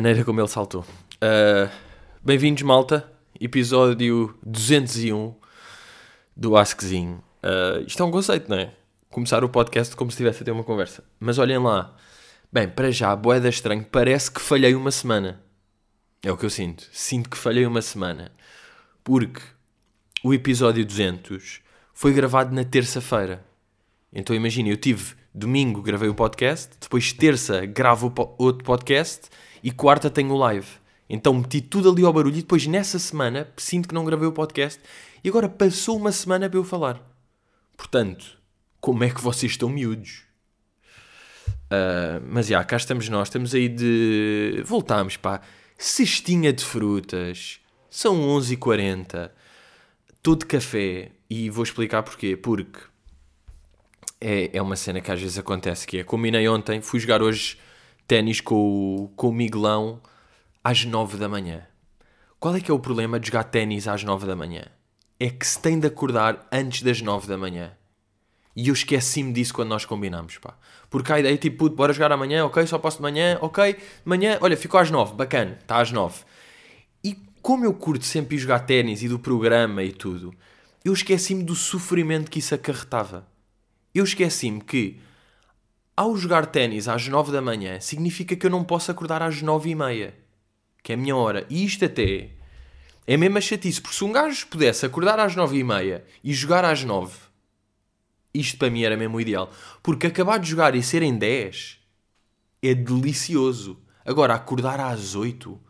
Maneira como ele saltou. Uh, Bem-vindos, malta. Episódio 201 do Askzinho. Uh, isto é um conceito, não é? Começar o podcast como se estivesse a ter uma conversa. Mas olhem lá. Bem, para já, boeda estranho. Parece que falhei uma semana. É o que eu sinto. Sinto que falhei uma semana. Porque o episódio 200 foi gravado na terça-feira. Então imagina, eu tive domingo gravei o podcast, depois terça gravo outro podcast e quarta tenho o live. Então meti tudo ali ao barulho e depois nessa semana sinto que não gravei o podcast e agora passou uma semana para eu falar. Portanto, como é que vocês estão miúdos? Uh, mas já, cá estamos nós, estamos aí de. Voltámos, pá. Cestinha de frutas, são 11h40, estou de café e vou explicar porquê. Porque é, é uma cena que às vezes acontece, que é, combinei ontem, fui jogar hoje ténis com, o, com o Miguelão às 9 da manhã. Qual é que é o problema de jogar ténis às 9 da manhã? É que se tem de acordar antes das 9 da manhã. E eu esqueci-me disso quando nós combinamos, pá. Porque a ideia é tipo, puto, bora jogar amanhã, ok, só posso de manhã, ok, manhã, olha, ficou às 9, bacana, está às 9. E como eu curto sempre jogar ténis e do programa e tudo, eu esqueci-me do sofrimento que isso acarretava eu esqueci-me que ao jogar ténis às 9 da manhã significa que eu não posso acordar às 9 e meia, que é a minha hora. E isto até é mesmo a chatice, porque se um gajo pudesse acordar às 9 e meia e jogar às 9, isto para mim era mesmo o ideal. Porque acabar de jogar e serem 10 é delicioso. Agora, acordar às 8,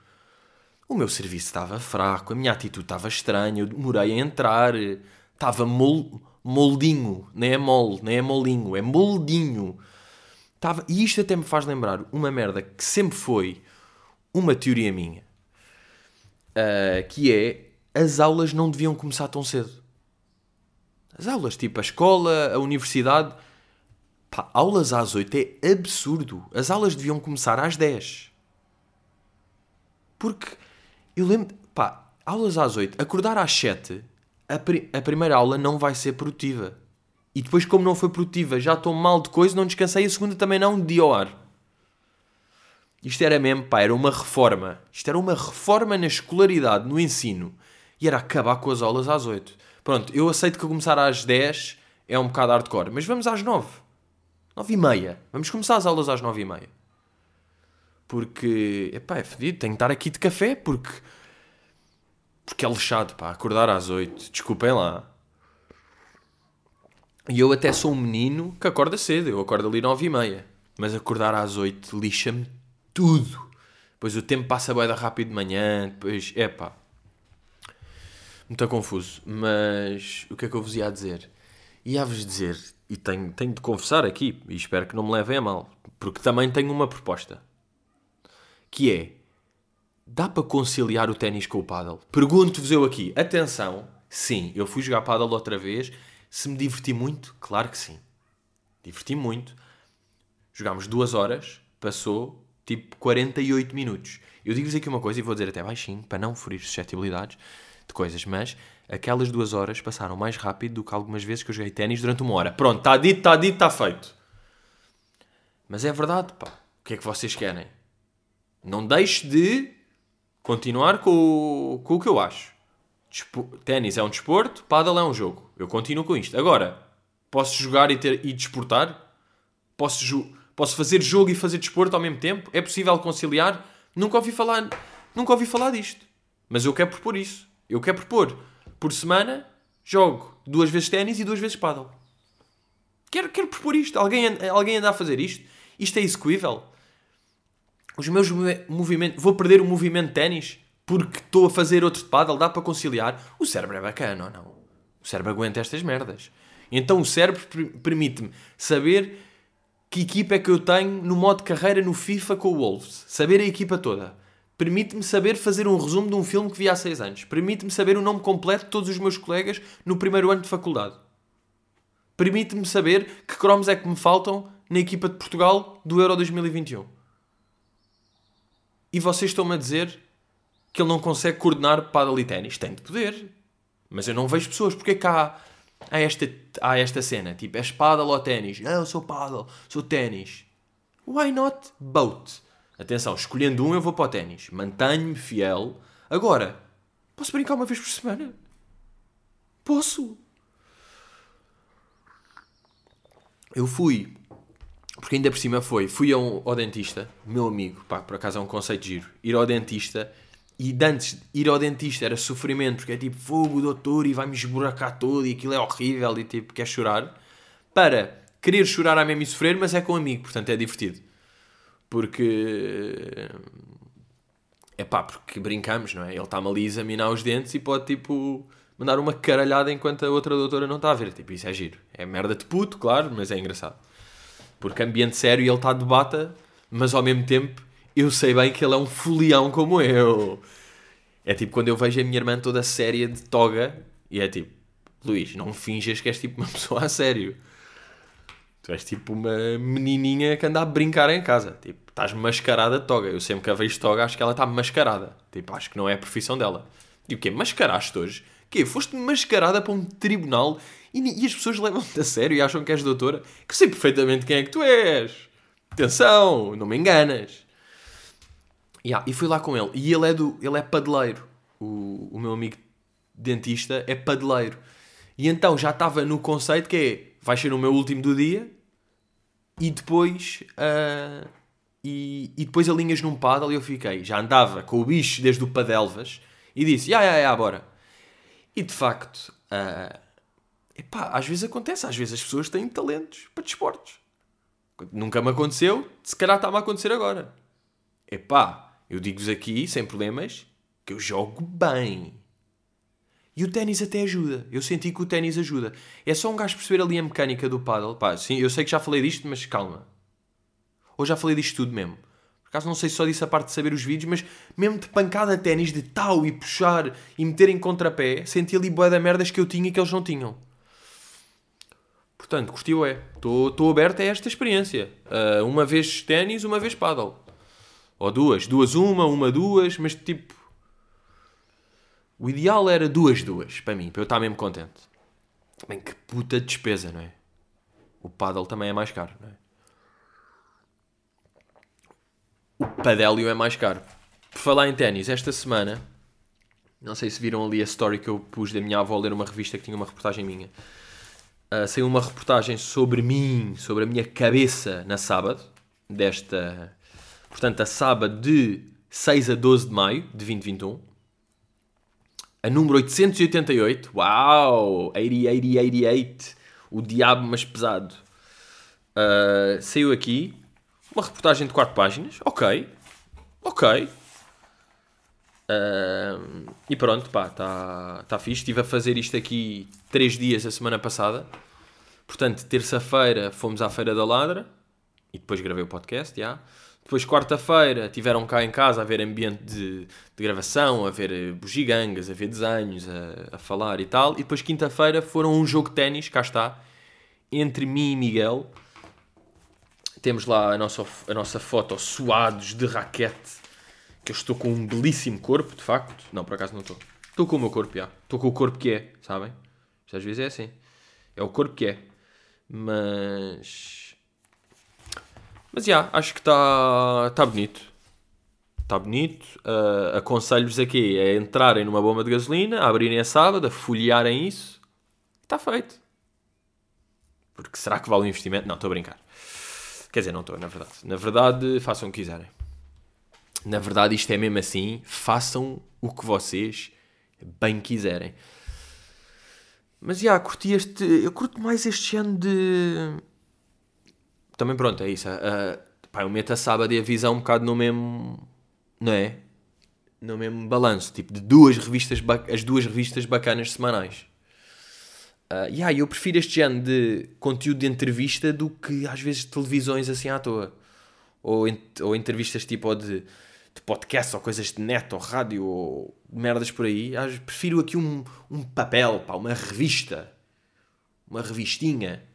o meu serviço estava fraco, a minha atitude estava estranha, eu demorei a entrar, estava mol moldinho, nem é mole, nem é molinho, é moldinho. Tava, e isto até me faz lembrar uma merda que sempre foi uma teoria minha, uh, que é as aulas não deviam começar tão cedo. As aulas, tipo a escola, a universidade, pá, aulas às 8 é absurdo. As aulas deviam começar às 10. Porque eu lembro, pá, aulas às 8, acordar às 7 a, pri a primeira aula não vai ser produtiva. E depois, como não foi produtiva, já estou mal de coisa, não descansei, a segunda também não, de ao ar. Isto era mesmo, pá, era uma reforma. Isto era uma reforma na escolaridade, no ensino. E era acabar com as aulas às 8. Pronto, eu aceito que começar às 10 é um bocado hardcore, mas vamos às 9. 9 e meia. Vamos começar as aulas às 9 e meia. Porque, epá, é fedido, tenho que estar aqui de café, porque porque é lixado, pá, acordar às 8. Desculpem lá. E eu até sou um menino que acorda cedo. Eu acordo ali 9 e meia. Mas acordar às 8 lixa-me tudo. Depois o tempo passa bem rápido de manhã. Depois, é pá. Muito confuso. Mas o que é que eu vos ia dizer? Ia-vos dizer, e tenho, tenho de confessar aqui, e espero que não me levem a mal, porque também tenho uma proposta. Que é, Dá para conciliar o ténis com o paddle? Pergunto-vos eu aqui. Atenção, sim, eu fui jogar paddle outra vez. Se me diverti muito? Claro que sim. Diverti muito. Jogámos duas horas, passou tipo 48 minutos. Eu digo-vos aqui uma coisa e vou dizer até baixinho, para não ferir suscetibilidades de coisas, mas aquelas duas horas passaram mais rápido do que algumas vezes que eu joguei ténis durante uma hora. Pronto, está dito, está dito, está feito. Mas é verdade, pá. O que é que vocês querem? Não deixe de continuar com, com o que eu acho. Ténis é um desporto, paddle é um jogo. Eu continuo com isto. Agora, posso jogar e, ter, e desportar? Posso, posso fazer jogo e fazer desporto ao mesmo tempo? É possível conciliar? Nunca ouvi falar, nunca ouvi falar disto. Mas eu quero propor isso. Eu quero propor, por semana, jogo duas vezes ténis e duas vezes paddle. Quero, quero propor isto. Alguém, alguém anda a fazer isto? Isto é execuível? os meus movimentos, vou perder o movimento de ténis porque estou a fazer outro de paddle, dá para conciliar. O cérebro é bacana ou não? O cérebro aguenta estas merdas. Então o cérebro permite-me saber que equipa é que eu tenho no modo carreira no FIFA com o Wolves. Saber a equipa toda. Permite-me saber fazer um resumo de um filme que vi há 6 anos. Permite-me saber o nome completo de todos os meus colegas no primeiro ano de faculdade. Permite-me saber que cromos é que me faltam na equipa de Portugal do Euro 2021 e vocês estão-me a dizer que ele não consegue coordenar paddle e ténis. Tem de poder. Mas eu não vejo pessoas. Porque é que há, há, esta, há esta cena? Tipo, és paddle ou ténis? Não, eu sou paddle, sou ténis. Why not both? Atenção, escolhendo um eu vou para o ténis. Mantenho-me fiel. Agora, posso brincar uma vez por semana? Posso. Eu fui, porque ainda por cima foi, fui ao dentista, meu amigo, pá, por acaso é um conceito giro, ir ao dentista e de antes ir ao dentista era sofrimento, porque é tipo fogo, doutor, e vai-me esburacar todo e aquilo é horrível e tipo, quer chorar. Para querer chorar a mesmo e sofrer, mas é com um amigo, portanto é divertido. Porque. É pá, porque brincamos, não é? Ele está-me ali a examinar os dentes e pode tipo mandar uma caralhada enquanto a outra doutora não está a ver. Tipo, isso é giro. É merda de puto, claro, mas é engraçado. Porque ambiente sério e ele está de bata, mas ao mesmo tempo eu sei bem que ele é um folião como eu. É tipo quando eu vejo a minha irmã toda séria de toga e é tipo, Luís, não finjas que és tipo uma pessoa a sério. Tu és tipo uma menininha que anda a brincar em casa. Tipo, estás mascarada de toga. Eu sempre que a vejo toga acho que ela está mascarada. Tipo, acho que não é a profissão dela. E o quê? Mascaraste hoje? quê? Foste mascarada para um tribunal e, e as pessoas levam-te a sério e acham que és doutora? Que sei perfeitamente quem é que tu és. Atenção, não me enganas. Yeah, e fui lá com ele. E ele é, do, ele é padeleiro. O, o meu amigo dentista é padeleiro. E então já estava no conceito que é, vai ser o meu último do dia e depois... Uh, e, e depois alinhas num paddle e eu fiquei. Já andava com o bicho desde o Padelvas e disse, ya, ya, ya, bora. E de facto, uh, epá, às vezes acontece, às vezes as pessoas têm talentos para desportos. Nunca me aconteceu, se calhar está-me a acontecer agora. Epá, eu digo-vos aqui, sem problemas, que eu jogo bem. E o ténis até ajuda. Eu senti que o ténis ajuda. É só um gajo perceber ali a mecânica do paddle. Pá, sim, eu sei que já falei disto, mas calma. Ou já falei disto tudo mesmo. Por acaso não sei se só disse a parte de saber os vídeos, mas mesmo de pancada ténis, de tal e puxar e meter em contrapé, senti ali boa da merdas que eu tinha e que eles não tinham. Portanto, curtiu é. Estou aberto a esta experiência. Uh, uma vez ténis, uma vez paddle. Ou duas. Duas uma, uma duas, mas tipo... O ideal era duas duas, para mim, para eu estar mesmo contente. Bem, que puta despesa, não é? O paddle também é mais caro, não é? o padélio é mais caro. Por falar em ténis, esta semana, não sei se viram ali a story que eu pus da minha avó ler uma revista que tinha uma reportagem minha. Uh, saiu uma reportagem sobre mim, sobre a minha cabeça na sábado, desta. Portanto, a sábado de 6 a 12 de maio de 2021. A número 888. Uau! 80, 80, 88. O diabo, mas pesado. Uh, saiu aqui uma reportagem de 4 páginas. Ok. Ok. Uh, e pronto, pá, está tá fixe. Estive a fazer isto aqui 3 dias a semana passada. Portanto, terça-feira fomos à Feira da Ladra. E depois gravei o podcast, já. Depois, quarta-feira, tiveram cá em casa a ver ambiente de, de gravação, a ver eh, bugigangas, a ver desenhos, a, a falar e tal. E depois, quinta-feira, foram um jogo de ténis, cá está, entre mim e Miguel temos lá a nossa, a nossa foto suados de raquete. Que eu estou com um belíssimo corpo, de facto. Não, por acaso não estou. Estou com o meu corpo, já. Estou com o corpo que é, sabem? Às vezes é assim. É o corpo que é. Mas. Mas já, acho que está tá bonito. Está bonito. Uh, Aconselho-vos aqui a entrarem numa bomba de gasolina, a abrirem a sábado, a folhearem isso. Está feito. Porque será que vale o investimento? Não, estou a brincar. Quer dizer, não estou, na verdade. Na verdade, façam o que quiserem. Na verdade, isto é mesmo assim. Façam o que vocês bem quiserem. Mas, já, curti este... Eu curto mais este ano de... Também, pronto, é isso. Uh, pá, eu meto a sábado e a visão um bocado no mesmo... Não é? No mesmo balanço. Tipo, de duas revistas... As duas revistas bacanas semanais. Uh, yeah, eu prefiro este género de conteúdo de entrevista do que às vezes televisões assim à toa. Ou, ou entrevistas tipo de, de podcast ou coisas de net ou rádio ou merdas por aí. Prefiro aqui um, um papel, pá, uma revista. Uma revistinha.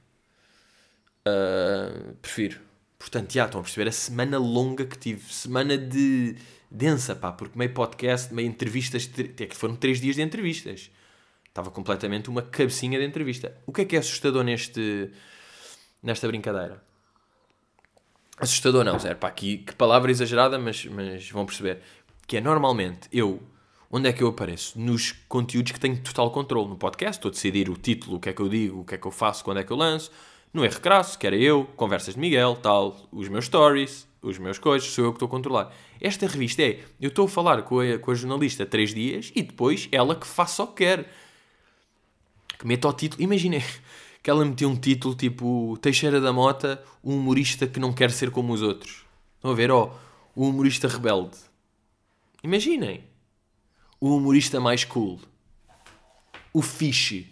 Uh, prefiro. Portanto, já estão a perceber a semana longa que tive. Semana de densa, pá, porque meio podcast, meio entrevistas. É que foram três dias de entrevistas. Estava completamente uma cabecinha de entrevista. O que é que é assustador neste, nesta brincadeira? Assustador não, zero. Pá, aqui, que palavra exagerada, mas, mas vão perceber. Que é normalmente eu, onde é que eu apareço? Nos conteúdos que tenho total controle. No podcast, estou a decidir o título, o que é que eu digo, o que é que eu faço, quando é que eu lanço. No erro crasso, que era eu, conversas de Miguel, tal, os meus stories, os meus coisas, sou eu que estou a controlar. Esta revista é, eu estou a falar com a, com a jornalista três dias e depois ela que faça o que quer. Que meta o título. Imaginem que ela metia um título tipo Teixeira da Mota, um humorista que não quer ser como os outros. Estão a ver? Ó, oh, o humorista rebelde. Imaginem. O humorista mais cool. O fixe.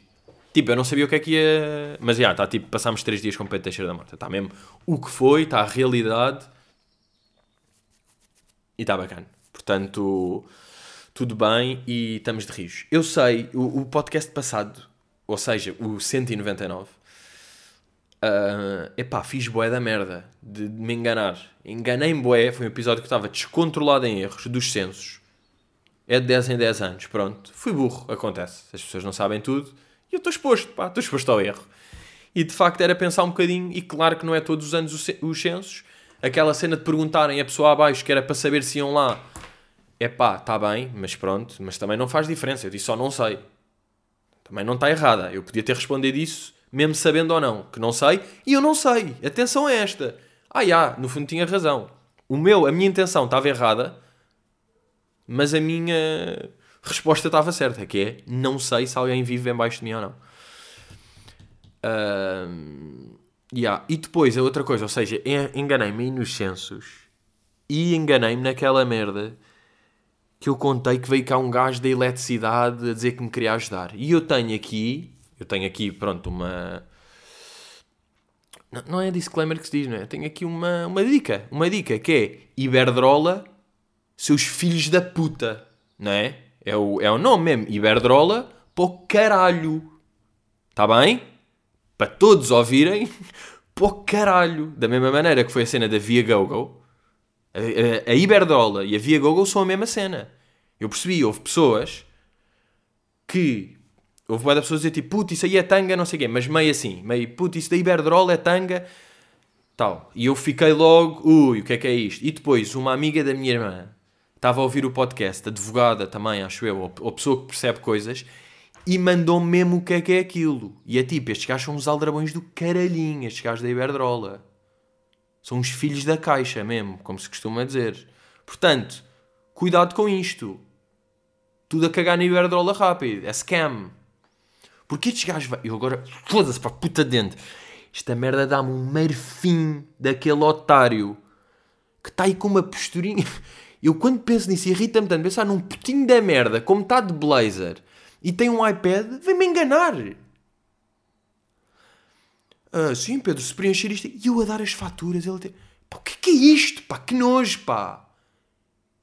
Tipo, eu não sabia o que é que ia. Mas já, está tipo, passámos três dias com o Pedro Teixeira da Mota. Está mesmo o que foi, está a realidade. E está bacana. Portanto, tudo bem e estamos de rios. Eu sei, o, o podcast passado, ou seja, o 199, uh, epá, fiz boé da merda de, de me enganar. Enganei-me boé, foi um episódio que estava descontrolado em erros dos censos. É de 10 em 10 anos, pronto. Fui burro, acontece. As pessoas não sabem tudo eu estou exposto, pá, estou exposto ao erro. E de facto era pensar um bocadinho, e claro que não é todos os anos os censos, aquela cena de perguntarem a pessoa abaixo que era para saber se iam lá, é pá, está bem, mas pronto, mas também não faz diferença. Eu disse só não sei. Também não está errada. Eu podia ter respondido isso, mesmo sabendo ou não, que não sei, e eu não sei. Atenção a esta. Ah, já, no fundo tinha razão. O meu, a minha intenção estava errada, mas a minha resposta estava certa, que é não sei se alguém vive bem baixo de mim ou não. Uh, yeah. E depois a outra coisa, ou seja, enganei-me nos censos e enganei-me naquela merda que eu contei que veio cá um gajo da eletricidade a dizer que me queria ajudar. E eu tenho aqui, eu tenho aqui, pronto, uma. Não, é disclaimer que se diz, não é? Tenho aqui uma, uma dica, uma dica que é Iberdrola, seus filhos da puta, não é? É o, é o nome mesmo, Iberdrola, pô caralho. Está bem? Para todos ouvirem, pô caralho. Da mesma maneira que foi a cena da Via Gogo, a, a, Iberdrola e a Via Google são a mesma cena. Eu percebi, houve pessoas que. Houve várias pessoas a dizer tipo, puto, isso aí é tanga, não sei o quê, mas meio assim, meio, puto, isso da Iberdrola é tanga, tal. E eu fiquei logo, ui, o que é que é isto? E depois, uma amiga da minha irmã estava a ouvir o podcast, advogada também, acho eu, ou, pessoa que percebe coisas, e mandou-me mesmo o que é que é aquilo. E é tipo, estes gajos são uns aldrabões do caralhinho, estes gajos da Iberdrola. São os filhos da caixa mesmo, como se costuma dizer. Portanto, cuidado com isto. Tudo a cagar na Iberdrola rápido. É scam. Porque estes gajos... Eu agora... Foda-se para puta dentro. Esta merda dá-me um merfim daquele otário que está aí com uma posturinha... Eu quando penso nisso irrita-me tanto pensar num putinho da merda como está de blazer e tem um iPad, vem-me enganar. Ah, sim, Pedro, se preencher isto. E eu a dar as faturas, ele. Pá, o que, que é isto, pá? Que nojo, pá.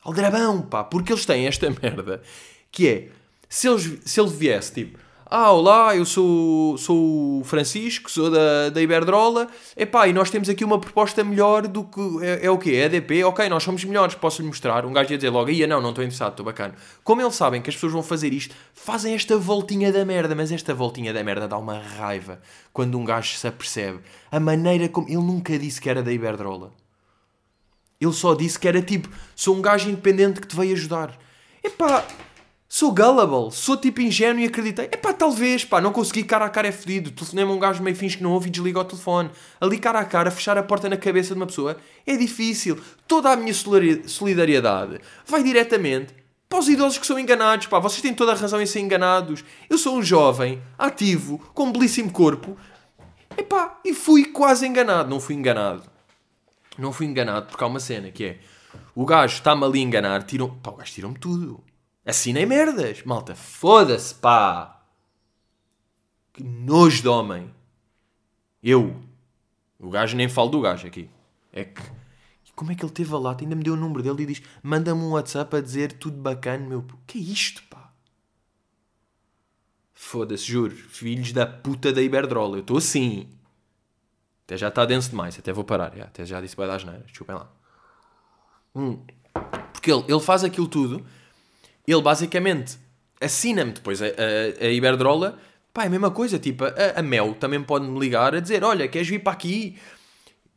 Aldrabão, pá. Porque eles têm esta merda. Que é, se, eles, se ele viesse, tipo, ah, olá, eu sou, sou o Francisco, sou da, da Iberdrola. Epá, e nós temos aqui uma proposta melhor do que. É, é o quê? É EDP? Ok, nós somos melhores, posso-lhe mostrar. Um gajo ia dizer logo, ia não, não estou interessado, estou bacana. Como eles sabem que as pessoas vão fazer isto, fazem esta voltinha da merda, mas esta voltinha da merda dá uma raiva quando um gajo se apercebe. A maneira como. Ele nunca disse que era da Iberdrola. Ele só disse que era tipo, sou um gajo independente que te veio ajudar. Epá Sou gullible, sou tipo ingênuo e acreditei. É pá, talvez, pá, não consegui cara a cara é fedido. Telefonema um gajo meio fins que não ouve e desliga o telefone. Ali cara a cara, fechar a porta na cabeça de uma pessoa é difícil. Toda a minha solidariedade vai diretamente para os idosos que são enganados, pá. Vocês têm toda a razão em ser enganados. Eu sou um jovem, ativo, com um belíssimo corpo. E pá, e fui quase enganado. Não fui enganado. Não fui enganado porque há uma cena que é o gajo está-me ali a enganar, tiram. Pá, o gajo tirou-me tudo. Assinem merdas. Malta, foda-se, pá. Que nojo de homem. Eu. O gajo nem falo do gajo aqui. É que. Como é que ele teve a lata? Ainda me deu o número dele e diz: manda-me um WhatsApp a dizer tudo bacana, meu. O que é isto, pá? Foda-se, juro. Filhos da puta da Iberdrola. Eu estou assim. Até já está denso demais. Até vou parar. Até já disse vai dar asneira. Desculpem lá. Hum. Porque ele, ele faz aquilo tudo ele basicamente assina-me depois a, a, a Iberdrola. Pá, é a mesma coisa. Tipo, a, a Mel também pode me ligar a dizer: Olha, queres vir para aqui?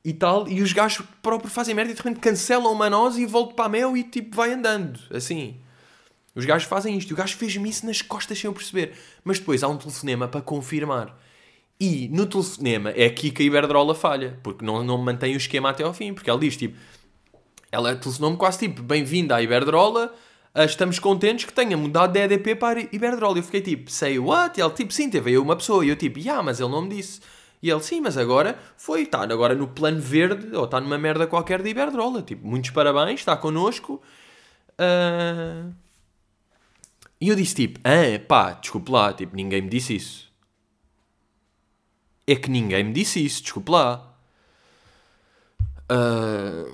e tal, e os gajos próprios fazem merda e de repente cancelam uma nós e volto para a mel e tipo vai andando, assim. Os gajos fazem isto. E o gajo fez-me isso nas costas sem eu perceber. Mas depois há um telefonema para confirmar. E no telefonema é aqui que a Iberdrola falha. Porque não, não mantém o esquema até ao fim. Porque ela diz tipo... Ela telefonou-me quase tipo... Bem-vinda à Iberdrola. Ah, Estamos contentes que tenha mudado de EDP para Iberdrola. Eu fiquei tipo... Say what? E ele tipo... Sim, teve aí uma pessoa. E eu tipo... Yeah, mas ele não me disse. E ele... Sim, mas agora foi... Está agora no plano verde. Ou está numa merda qualquer de Iberdrola. Tipo... Muitos parabéns. Está connosco. Ah... E eu disse tipo, ah, pá, desculpe lá, tipo, ninguém me disse isso. É que ninguém me disse isso, desculpe lá. Ah,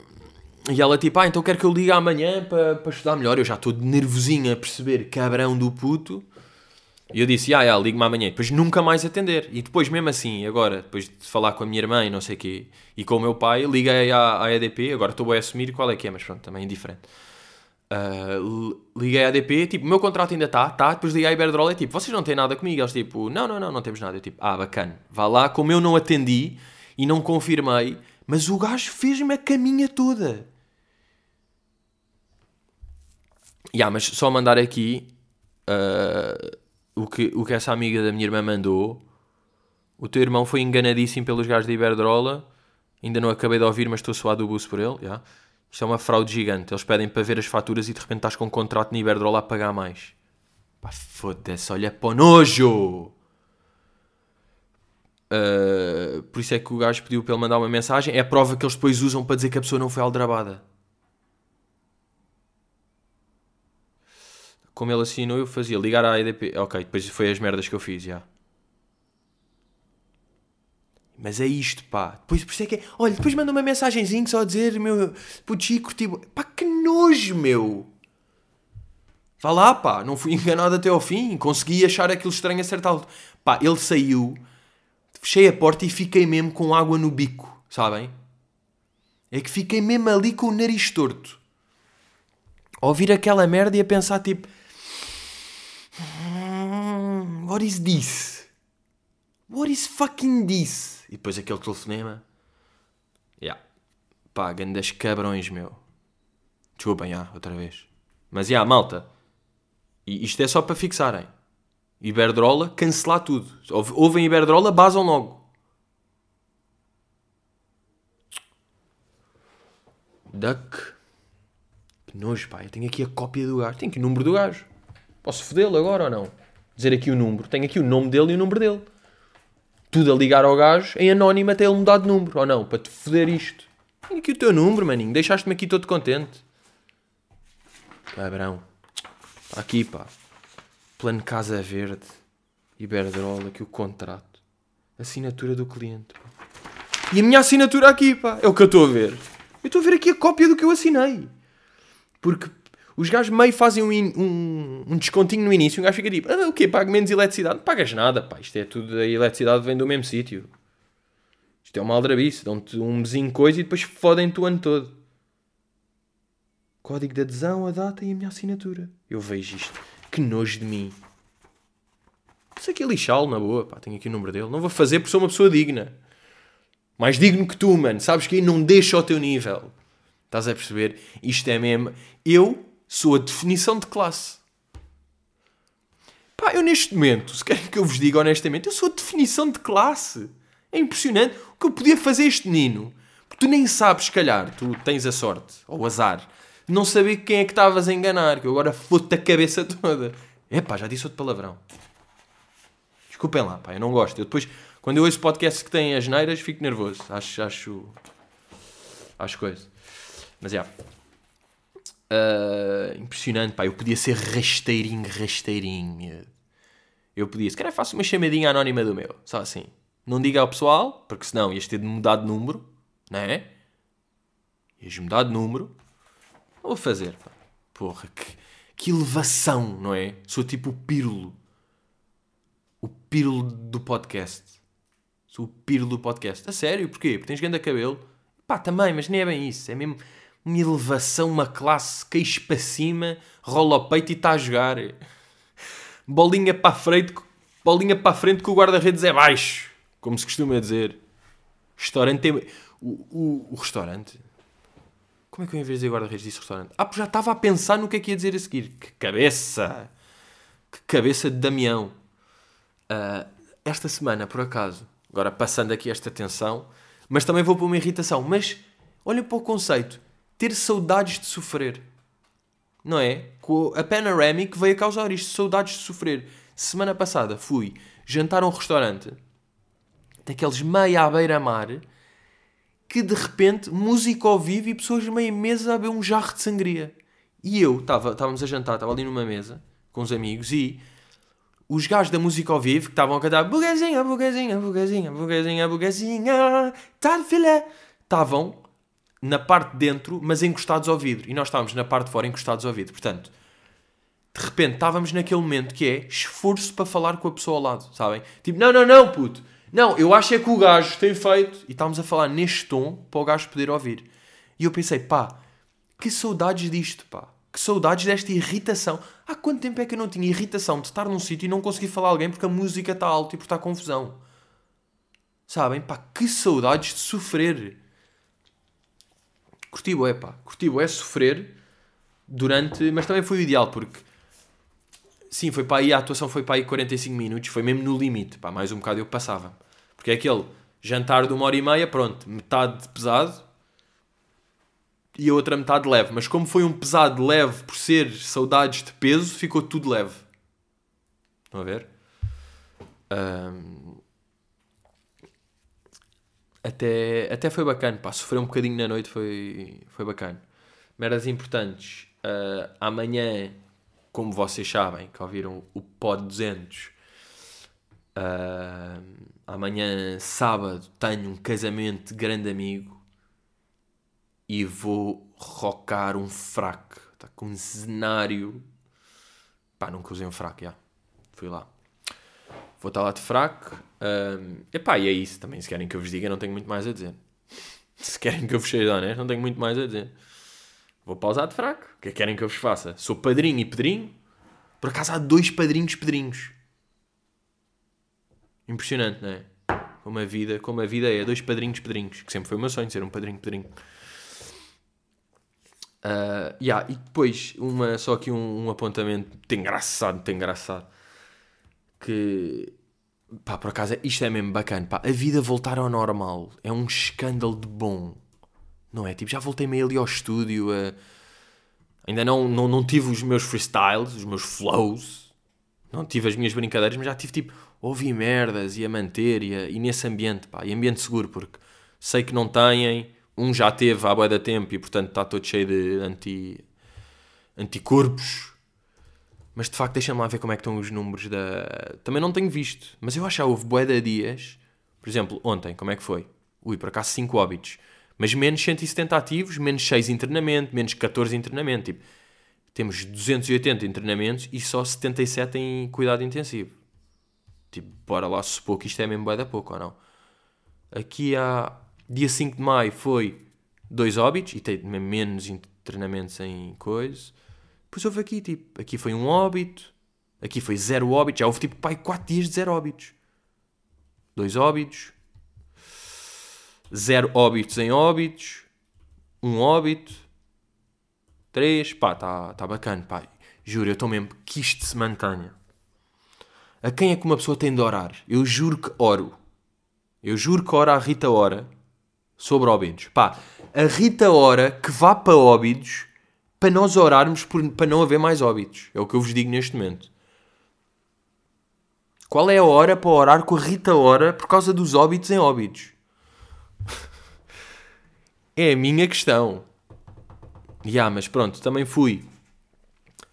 e ela tipo, ah, então quero que eu ligue amanhã para para estudar melhor. Eu já estou nervosinho a perceber, cabrão do puto. E eu disse, ah, ah ligue-me amanhã. Depois nunca mais atender. E depois mesmo assim, agora, depois de falar com a minha irmã e não sei o quê, e com o meu pai, liguei à, à EDP, agora estou a assumir qual é que é, mas pronto, também é indiferente. Uh, liguei à ADP, tipo, o meu contrato ainda está, tá, depois liguei à Iberdrola e tipo, vocês não têm nada comigo? Eles tipo, não, não, não, não temos nada. Eu tipo, ah, bacana, vá lá, como eu não atendi e não confirmei, mas o gajo fez-me a caminha toda. Ya, mas só mandar aqui uh, o, que, o que essa amiga da minha irmã mandou. O teu irmão foi enganadíssimo pelos gajos da Iberdrola. Ainda não acabei de ouvir, mas estou suado do buço por ele. Yeah. Isto é uma fraude gigante. Eles pedem para ver as faturas e de repente estás com um contrato na Iberdrola a pagar mais. Pá, foda-se, olha para o nojo! Uh, por isso é que o gajo pediu para ele mandar uma mensagem. É a prova que eles depois usam para dizer que a pessoa não foi aldrabada. Como ele assinou, eu fazia ligar à EDP. Ok, depois foi as merdas que eu fiz, já. Mas é isto, pá. Depois, por isso é que é... Olha, depois manda uma mensagenzinha só a dizer, meu... Puto Chico, tipo... Pá, que nojo, meu. Vá lá, pá. Não fui enganado até ao fim. Consegui achar aquilo estranho a certa altura. Pá, ele saiu. Fechei a porta e fiquei mesmo com água no bico. Sabem? É que fiquei mesmo ali com o nariz torto. A ouvir aquela merda e a pensar, tipo... "Hmm, What is this? What is fucking this? E depois aquele telefonema. Yeah. Pá, grandes cabrões, meu. Desculpem, já, outra vez. Mas, já, malta. E isto é só para fixarem. Iberdrola, cancelar tudo. Ouve- Ouvem Iberdrola, basam logo. Duck. Que nojo, pá. Eu tenho aqui a cópia do gajo. Tenho aqui o número do gajo. Posso fodê-lo agora ou não? Dizer aqui o número. Tenho aqui o nome dele e o número dele tudo a ligar ao gajo em anónimo até ele mudar de número, ou não, para te foder isto. Tenho aqui o teu número, maninho, deixaste-me aqui todo contente. Cabrão. Está aqui, pá. Plano Casa Verde. Iberdrola, aqui o contrato. Assinatura do cliente, pá. E a minha assinatura aqui, pá. É o que eu estou a ver. Eu estou a ver aqui a cópia do que eu assinei. Porque os gajos meio fazem um, um, um descontinho no início. Um gajo fica tipo, ah, o quê? Pago menos eletricidade? Não pagas nada, pá. Isto é tudo, a eletricidade vem do mesmo sítio. Isto é uma aldrabice. Dão-te um mesinho coisa e depois fodem-te o ano todo. Código de adesão, a data e a minha assinatura. Eu vejo isto. Que nojo de mim. Isso aqui é lixá-lo, na boa, pá. Tenho aqui o número dele. Não vou fazer porque sou uma pessoa digna. Mais digno que tu, mano. Sabes que aí não deixa ao teu nível. Estás a perceber? Isto é mesmo. Eu sou a definição de classe. Pá, eu neste momento, se querem que eu vos diga honestamente, eu sou a definição de classe. É impressionante o que eu podia fazer este menino. Porque tu nem sabes, se calhar, tu tens a sorte, ou o azar, de não saber quem é que estavas a enganar, que eu agora foto-te a cabeça toda. Epá, já disse outro palavrão. Desculpem lá, pá, eu não gosto. Eu depois, quando eu ouço podcasts que têm as neiras, fico nervoso. Acho, acho, acho coisa. Mas, já. Ah, impressionante, pá. Eu podia ser rasteirinho, rasteirinho. Eu podia. Se calhar faço uma chamadinha anónima do meu. Só assim. Não diga ao pessoal, porque senão ias ter de mudar de número. Não é? Ias mudar de número. Não vou fazer, pá. Porra, que, que elevação, não é? Sou tipo o pírulo. O pírulo do podcast. Sou o pírulo do podcast. A sério? Porquê? Porque tens grande cabelo? Pá, também, mas nem é bem isso. É mesmo uma elevação, uma classe, queixo para cima, rola o peito e está a jogar. Bolinha para a frente, bolinha para a frente que o guarda-redes é baixo. Como se costuma dizer. Restaurante tem... o, o, o restaurante. Como é que eu em vez de dizer guarda-redes disse restaurante? Ah, já estava a pensar no que é que ia dizer a seguir. Que cabeça! Que cabeça de Damião! Uh, esta semana, por acaso, agora passando aqui esta tensão, mas também vou para uma irritação. Mas olha para o conceito: ter saudades de sofrer. Não é? A Panoramic veio a causar isto: saudades de sofrer. Semana passada fui jantar a um restaurante daqueles meia à beira-mar que de repente música ao vivo e pessoas meia mesa a beber um jarro de sangria. E eu, tava, estávamos a jantar, estava ali numa mesa com os amigos e os gajos da música ao vivo que estavam a cantar bugazinha, bugazinha, bugazinha, bugazinha, bugazinha, tá de filé, estavam na parte de dentro, mas encostados ao vidro. E nós estávamos na parte de fora encostados ao vidro. Portanto, de repente estávamos naquele momento que é esforço para falar com a pessoa ao lado, sabem? Tipo, não, não, não, puto. Não, eu acho é que o gajo tem feito. E estávamos a falar neste tom para o gajo poder ouvir. E eu pensei, pá, que saudades disto, pá. Que saudades desta irritação. Há quanto tempo é que eu não tinha irritação de estar num sítio e não conseguir falar a alguém porque a música está alta e porque está confusão? Sabem? Pá, que saudades de sofrer. Curti é pá. Curti é sofrer durante... Mas também foi o ideal porque... Sim, foi para aí, a atuação foi para aí 45 minutos. Foi mesmo no limite. Pá, mais um bocado eu passava. Porque é aquele jantar de uma hora e meia, pronto. Metade pesado e a outra metade leve. Mas como foi um pesado leve por ser saudades de peso, ficou tudo leve. Estão a ver? Um... Até, até foi bacana, pá. Sofrer um bocadinho na noite foi, foi bacana. Meras importantes. Uh, amanhã, como vocês sabem, que ouviram o Pod 200, uh, amanhã, sábado, tenho um casamento de grande amigo e vou rocar um fraco. Está com um cenário. Pá, nunca usei um fraco, já. Fui lá. Vou estar lá de fraco. Um, epá, e é isso também. Se querem que eu vos diga, não tenho muito mais a dizer. Se querem que eu vos seja honesto, não tenho muito mais a dizer. Vou pausar de fraco. O que é que querem que eu vos faça? Sou padrinho e pedrinho. Por acaso há dois padrinhos pedrinhos. Impressionante, não é? Como a vida, como a vida é. Dois padrinhos pedrinhos. Que sempre foi o meu sonho ser um padrinho pedrinho. Uh, yeah, e depois, uma, só aqui um, um apontamento muito engraçado, muito engraçado. Que, pá, por acaso, isto é mesmo bacana. Pá, a vida voltar ao normal é um escândalo de bom. Não é? Tipo, já voltei meio ali ao estúdio. Uh, ainda não, não, não tive os meus freestyles, os meus flows. Não tive as minhas brincadeiras, mas já tive tipo, ouvir merdas e a manter e, a, e nesse ambiente, pá, e ambiente seguro, porque sei que não têm um já teve há boa da tempo e portanto está todo cheio de anti, anticorpos. Mas de facto, deixa-me lá ver como é que estão os números da. Também não tenho visto, mas eu acho que houve bué de dias. Por exemplo, ontem, como é que foi? Ui, por acaso 5 óbitos. Mas menos 170 ativos, menos 6 internamento, menos 14 internamento. Tipo, temos 280 internamentos e só 77 em cuidado intensivo. Tipo, bora lá supor que isto é mesmo bué da pouco ou não. Aqui há Dia 5 de maio foi dois óbitos e tem menos treinamentos em coisas. Depois houve aqui, tipo, aqui foi um óbito, aqui foi zero óbitos. Já houve tipo, pai, 4 dias de zero óbitos. Dois óbitos, zero óbitos em óbitos, um óbito, três, pá, está tá bacana, pá. Juro, eu estou mesmo que isto se mantenha. A quem é que uma pessoa tem de orar? Eu juro que oro. Eu juro que oro à Rita Ora sobre Óbidos. Pá, a Rita ora que vá para Óbidos para nós orarmos por, para não haver mais Óbidos. É o que eu vos digo neste momento. Qual é a hora para orar com a Rita ora por causa dos Óbidos em Óbidos? é a minha questão. Já, yeah, mas pronto, também fui.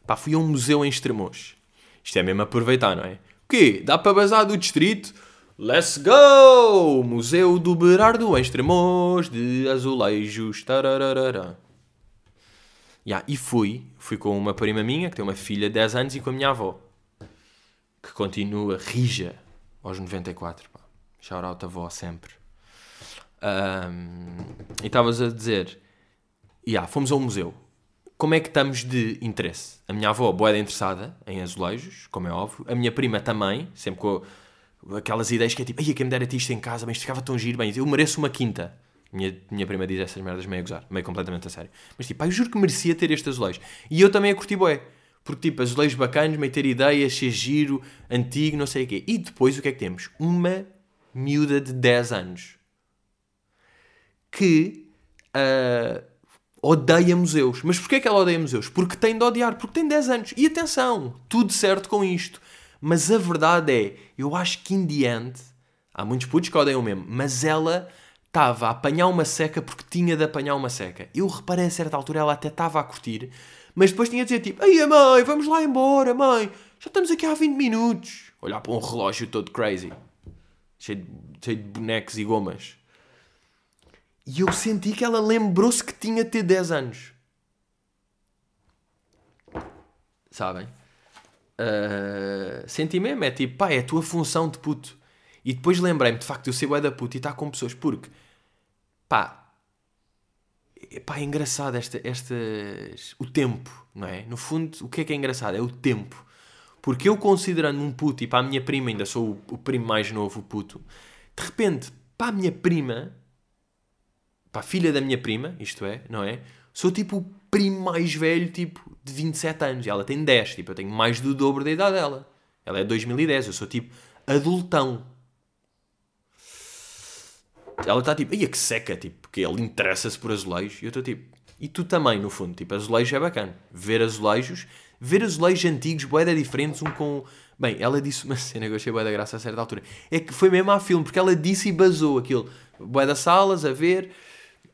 Pá, fui a um museu em Estremoz. Isto é mesmo aproveitar, não é? O quê? Dá para bazar do distrito? Let's go! Museu do Berardo em Extremos de azulejos. Tararara. Yeah, e fui, fui com uma prima minha que tem uma filha de 10 anos e com a minha avó que continua rija aos 94. Pá. Shout out avó sempre. Um, e estavas a dizer, yeah, fomos ao museu. Como é que estamos de interesse? A minha avó, boeda interessada em azulejos, como é óbvio. A minha prima também, sempre com aquelas ideias que é tipo, ai, quem me dera isto em casa, mas ficava tão giro, bem, eu mereço uma quinta. Minha, minha prima diz essas merdas meio a gozar, meio completamente a sério. Mas tipo, pá, eu juro que merecia ter este azulejo. E eu também a curti bué. Porque tipo, azulejos bacanas, meio ter ideias, ser giro, antigo, não sei o quê. E depois o que é que temos? Uma miúda de 10 anos que uh, odeia museus. Mas porquê é que ela odeia museus? Porque tem de odiar, porque tem 10 anos. E atenção, tudo certo com isto. Mas a verdade é, eu acho que the end, há muitos putos que odeiam mesmo, mas ela estava a apanhar uma seca porque tinha de apanhar uma seca. Eu reparei a certa altura, ela até estava a curtir, mas depois tinha de dizer tipo, Ei mãe, vamos lá embora, mãe, já estamos aqui há 20 minutos. Olhar para um relógio todo crazy, cheio de, cheio de bonecos e gomas. E eu senti que ela lembrou-se que tinha de ter 10 anos. Sabem? Uh, senti mesmo, é tipo, pá, é a tua função de puto. E depois lembrei-me, de facto, eu sei bué da puta e está com pessoas, porque, pá, pá, é engraçado esta, estas, o tempo, não é? No fundo, o que é que é engraçado? É o tempo. Porque eu considerando um puto, e para a minha prima, ainda sou o, o primo mais novo, o puto, de repente, para a minha prima, para a filha da minha prima, isto é, não é? Sou tipo o primo mais velho, tipo, de 27 anos. E ela tem 10, tipo, eu tenho mais do dobro da idade dela. Ela é 2010, eu sou tipo adultão. Ela está tipo, ia que seca, tipo, porque ele interessa-se por azulejos. E eu estou tipo, e tu também, no fundo, tipo, azulejos é bacana. Ver azulejos, ver azulejos antigos, boeda diferentes, um com. Bem, ela disse uma cena que eu achei boeda graça a certa altura. É que foi mesmo à filme, porque ela disse e basou aquilo. Boeda salas a ver,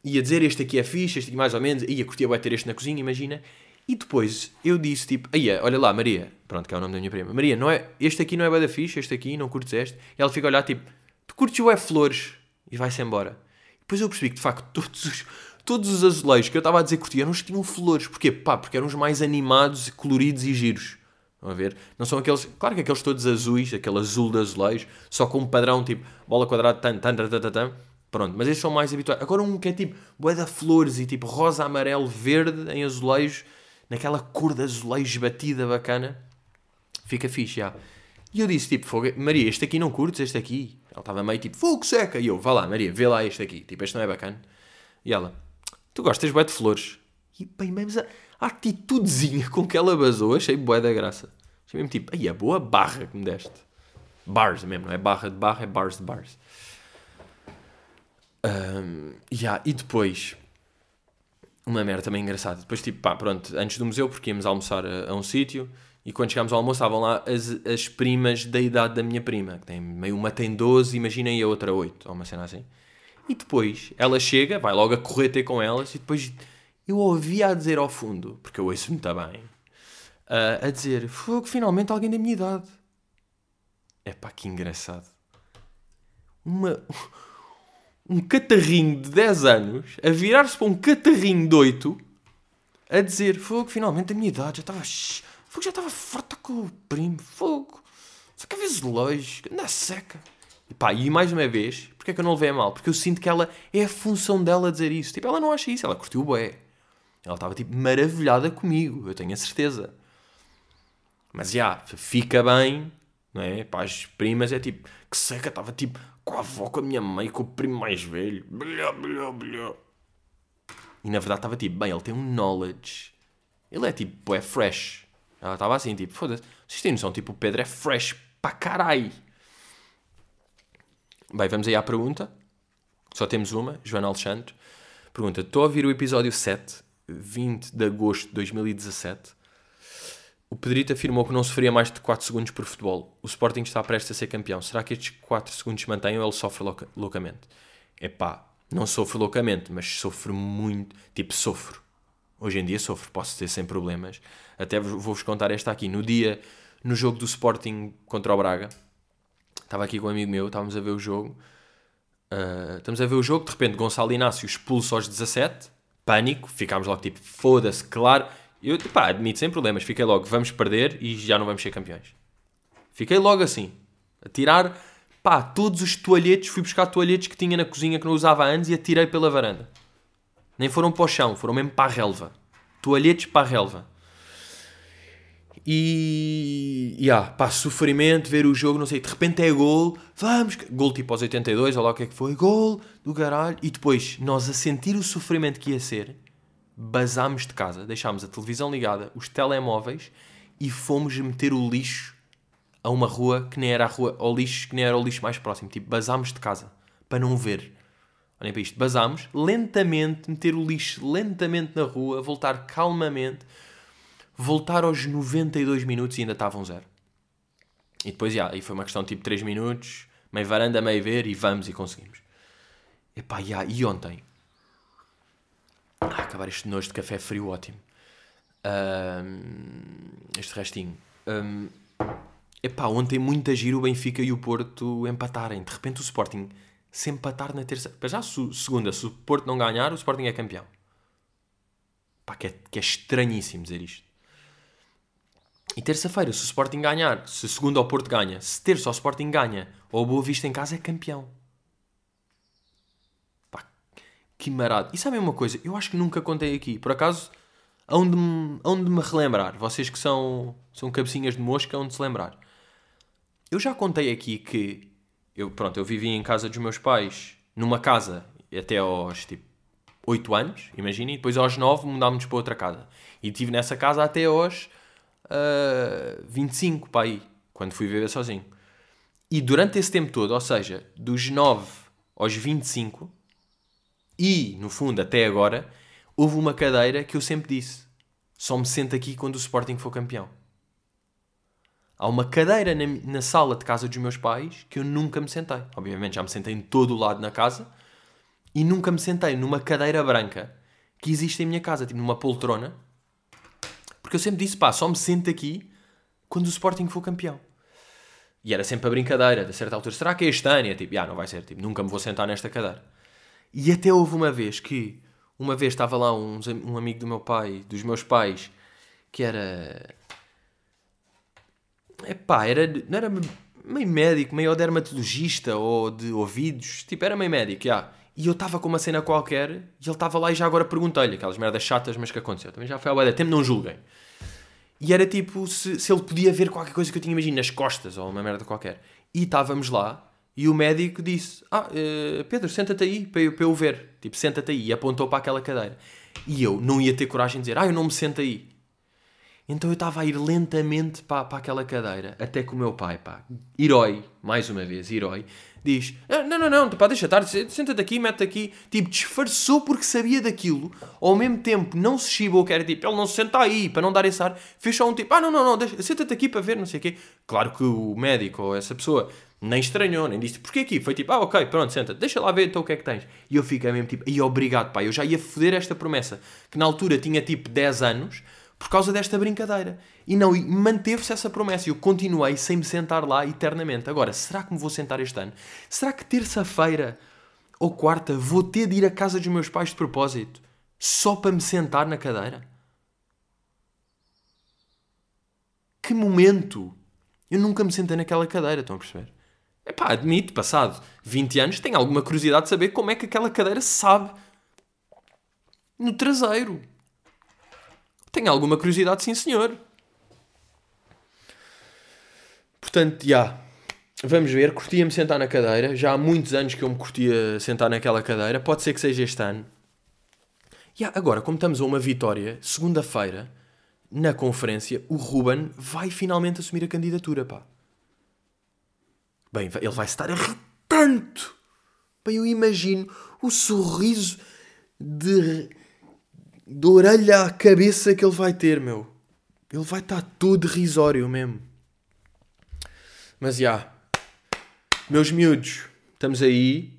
ia dizer este aqui é fixe, este aqui mais ou menos, ia curtir, vai ter este na cozinha, imagina. E depois eu disse tipo, aí olha lá, Maria, pronto, que é o nome da minha prima, Maria, não é, este aqui não é boeda fixe, este aqui, não curtes este. E ela fica a olhar tipo, tu curtes o é flores? E vai-se embora. Depois eu percebi que de facto todos os, todos os azulejos que eu estava a dizer que eram os que tinham flores. Porquê? Pá, porque eram os mais animados, coloridos e giros. Estão a ver? Não são aqueles. Claro que aqueles todos azuis, aquele azul de azulejos, só com um padrão tipo bola quadrada, tan, tan, tan, tan, tan, Pronto, mas esses são mais habituais. Agora um que é tipo boeda flores e tipo rosa, amarelo, verde em azulejos, naquela cor de azulejos batida bacana, fica fixe, já. E eu disse tipo, Maria, este aqui não curtes, este aqui? Ela estava meio tipo, fogo seca. E eu, vá lá, Maria, vê lá este aqui. Tipo, este não é bacana. E ela, tu gostas bué de flores? E bem, mesmo a, a atitudezinha com que ela basou, achei bué da graça. Achei mesmo tipo, aí a boa barra que me deste. Bars mesmo, não é barra de barra, é bars de bars. Um, yeah, e depois, uma merda também engraçada. Depois, tipo, pá, pronto, antes do museu, porque íamos almoçar a, a um sítio, e quando chegámos ao almoço estavam lá as, as primas da idade da minha prima, que tem meio uma tem 12, imaginem, e a outra 8, ou uma cena assim. E depois ela chega, vai logo a correr ter com elas, e depois eu ouvia a dizer ao fundo, porque eu ouço muito bem, uh, a dizer: Fogo, finalmente alguém da minha idade. É pá, que engraçado. Uma, um catarrinho de 10 anos a virar-se para um catarrinho de 8 a dizer: Fogo, finalmente a minha idade, já estava Fogo já estava farta com o primo. Fogo. Só que a vezes longe. Anda seca. E pá, e mais uma vez, porque é que eu não levei a mal? Porque eu sinto que ela é a função dela dizer isso. Tipo, ela não acha isso. Ela curtiu o bué. Ela estava tipo maravilhada comigo. Eu tenho a certeza. Mas já, fica bem. Não é? Para as primas é tipo, que seca. Estava tipo com a avó, com a minha mãe, com o primo mais velho. Blá, blá, blá. E na verdade estava tipo, bem, ele tem um knowledge. Ele é tipo, é fresh. Ela estava assim, tipo, foda-se. Vocês têm noção, tipo, o Pedro é fresh para caralho. Bem, vamos aí à pergunta. Só temos uma, Joana Alexandre. Pergunta: Estou a ouvir o episódio 7, 20 de agosto de 2017. O Pedrito afirmou que não sofria mais de 4 segundos por futebol. O Sporting está prestes a ser campeão. Será que estes 4 segundos se mantêm ou ele sofre louca loucamente? Epá, não sofro loucamente, mas sofro muito. Tipo, sofro. Hoje em dia sofro, posso ter sem problemas. Até vou-vos contar esta aqui. No dia, no jogo do Sporting contra o Braga, estava aqui com um amigo meu, estávamos a ver o jogo. Uh, estamos a ver o jogo, de repente Gonçalo Inácio expulso aos 17, pânico, ficámos logo tipo, foda-se, claro. Eu, pá, admito sem problemas, fiquei logo, vamos perder e já não vamos ser campeões. Fiquei logo assim, a tirar, pá, todos os toalhetes, fui buscar toalhetes que tinha na cozinha que não usava antes e atirei pela varanda. Nem foram para o chão, foram mesmo para a relva. Toalhetes para a relva. E, e ah, pá, sofrimento, ver o jogo, não sei, de repente é gol, vamos, gol tipo aos 82, ou lá o que é que foi, gol do caralho, e depois nós a sentir o sofrimento que ia ser, basámos de casa, deixámos a televisão ligada, os telemóveis e fomos meter o lixo a uma rua que nem era a rua, ao lixo que nem era o lixo mais próximo, tipo, basámos de casa, para não ver. Olhem para isto, basámos lentamente, meter o lixo lentamente na rua, voltar calmamente voltar aos 92 minutos e ainda estavam zero. E depois, já, aí foi uma questão tipo 3 minutos, meio varanda, meio ver, e vamos e conseguimos. Epá, já, e ontem? Ah, acabar este nojo de café frio, ótimo. Um, este restinho. Um, epá, ontem muito giro o Benfica e o Porto empatarem. De repente o Sporting se empatar na terça... Já segunda, se o Porto não ganhar, o Sporting é campeão. Pá, que é, que é estranhíssimo dizer isto. E terça-feira, se o Sporting ganhar, se segunda o Porto ganha, se terça o Sporting ganha, ou o Boa Vista em casa é campeão. Pá, que marado. E sabem uma coisa? Eu acho que nunca contei aqui. Por acaso, onde me, onde me relembrar. Vocês que são, são cabecinhas de mosca, onde se lembrar. Eu já contei aqui que eu, pronto, eu vivi em casa dos meus pais, numa casa, até aos tipo 8 anos, imaginem, e depois aos 9 mudámos para outra casa. E estive nessa casa até aos uh, 25 para aí, quando fui viver sozinho. E durante esse tempo todo, ou seja, dos 9 aos 25, e no fundo até agora, houve uma cadeira que eu sempre disse: só me sento aqui quando o Sporting for campeão. Há uma cadeira na, na, sala de casa dos meus pais que eu nunca me sentei. Obviamente já me sentei em todo o lado na casa e nunca me sentei numa cadeira branca que existe em minha casa, tipo numa poltrona, porque eu sempre disse, pá, só me sento aqui quando o Sporting for campeão. E era sempre a brincadeira, de certa altura, será que é este ano? E é tipo, ah, não vai ser, tipo, nunca me vou sentar nesta cadeira. E até houve uma vez que, uma vez estava lá um, amigo do meu pai, dos meus pais, que era... É pá, era, não era meio médico, meio dermatologista ou de ouvidos, tipo, era meio médico, já. E eu estava com uma cena qualquer e ele estava lá e já agora perguntei-lhe aquelas merdas chatas, mas que aconteceu? Também já foi ao tempo, não julguem. E era tipo se, se ele podia ver qualquer coisa que eu tinha, imagino, nas costas ou uma merda qualquer. E estávamos lá e o médico disse: Ah, uh, Pedro, senta-te aí para eu, para eu ver. Tipo, senta-te aí. E apontou para aquela cadeira. E eu não ia ter coragem de dizer: Ah, eu não me sento aí. Então eu estava a ir lentamente para, para aquela cadeira, até que o meu pai, pá, herói, mais uma vez, herói, diz: ah, Não, não, não, pá, deixa estar, senta-te aqui, mete aqui. Tipo, disfarçou porque sabia daquilo, ao mesmo tempo não se chibou, que era tipo, ele não se senta aí, para não dar esse ar, fez só um tipo: Ah, não, não, não, senta-te aqui para ver, não sei o quê. Claro que o médico ou essa pessoa nem estranhou, nem disse porquê aqui. Foi tipo, ah, ok, pronto, senta, deixa lá ver então o que é que tens. E eu fiquei mesmo tipo, e obrigado, pai, eu já ia foder esta promessa, que na altura tinha tipo 10 anos por causa desta brincadeira. E não, manteve-se essa promessa. Eu continuei sem me sentar lá eternamente. Agora, será que me vou sentar este ano? Será que terça-feira ou quarta vou ter de ir à casa dos meus pais de propósito só para me sentar na cadeira? Que momento! Eu nunca me sentei naquela cadeira, estão a perceber? Epá, admito, passado 20 anos, tenho alguma curiosidade de saber como é que aquela cadeira sabe no traseiro. Tenho alguma curiosidade, sim senhor. Portanto, já. Vamos ver. Curtia-me sentar na cadeira. Já há muitos anos que eu me curtia sentar naquela cadeira. Pode ser que seja este ano. E agora, como estamos a uma vitória, segunda-feira, na conferência, o Ruben vai finalmente assumir a candidatura, pá. Bem, ele vai estar a rir tanto. Bem, eu imagino o sorriso de de orelha à cabeça que ele vai ter, meu. Ele vai estar todo risório mesmo. Mas já. Yeah. Meus miúdos, estamos aí.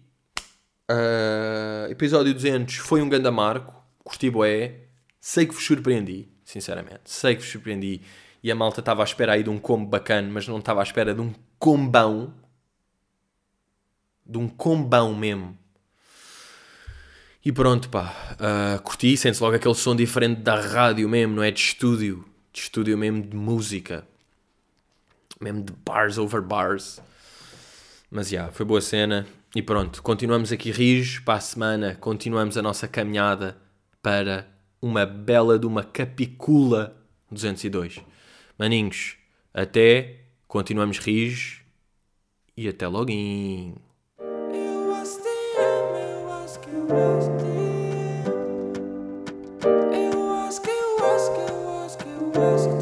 Uh, episódio 200 foi um grande marco. Curti boé. Sei que vos surpreendi, sinceramente. Sei que vos surpreendi. E a malta estava à espera aí de um combo bacana, mas não estava à espera de um combão. De um combão mesmo. E pronto, pá, uh, curti, sente-se logo aquele som diferente da rádio mesmo, não é de estúdio, de estúdio mesmo de música, mesmo de bars over bars. Mas já, yeah, foi boa cena. E pronto, continuamos aqui rijos para a semana, continuamos a nossa caminhada para uma bela de uma capicula 202. Maninhos, até, continuamos rijos e até logo. Acho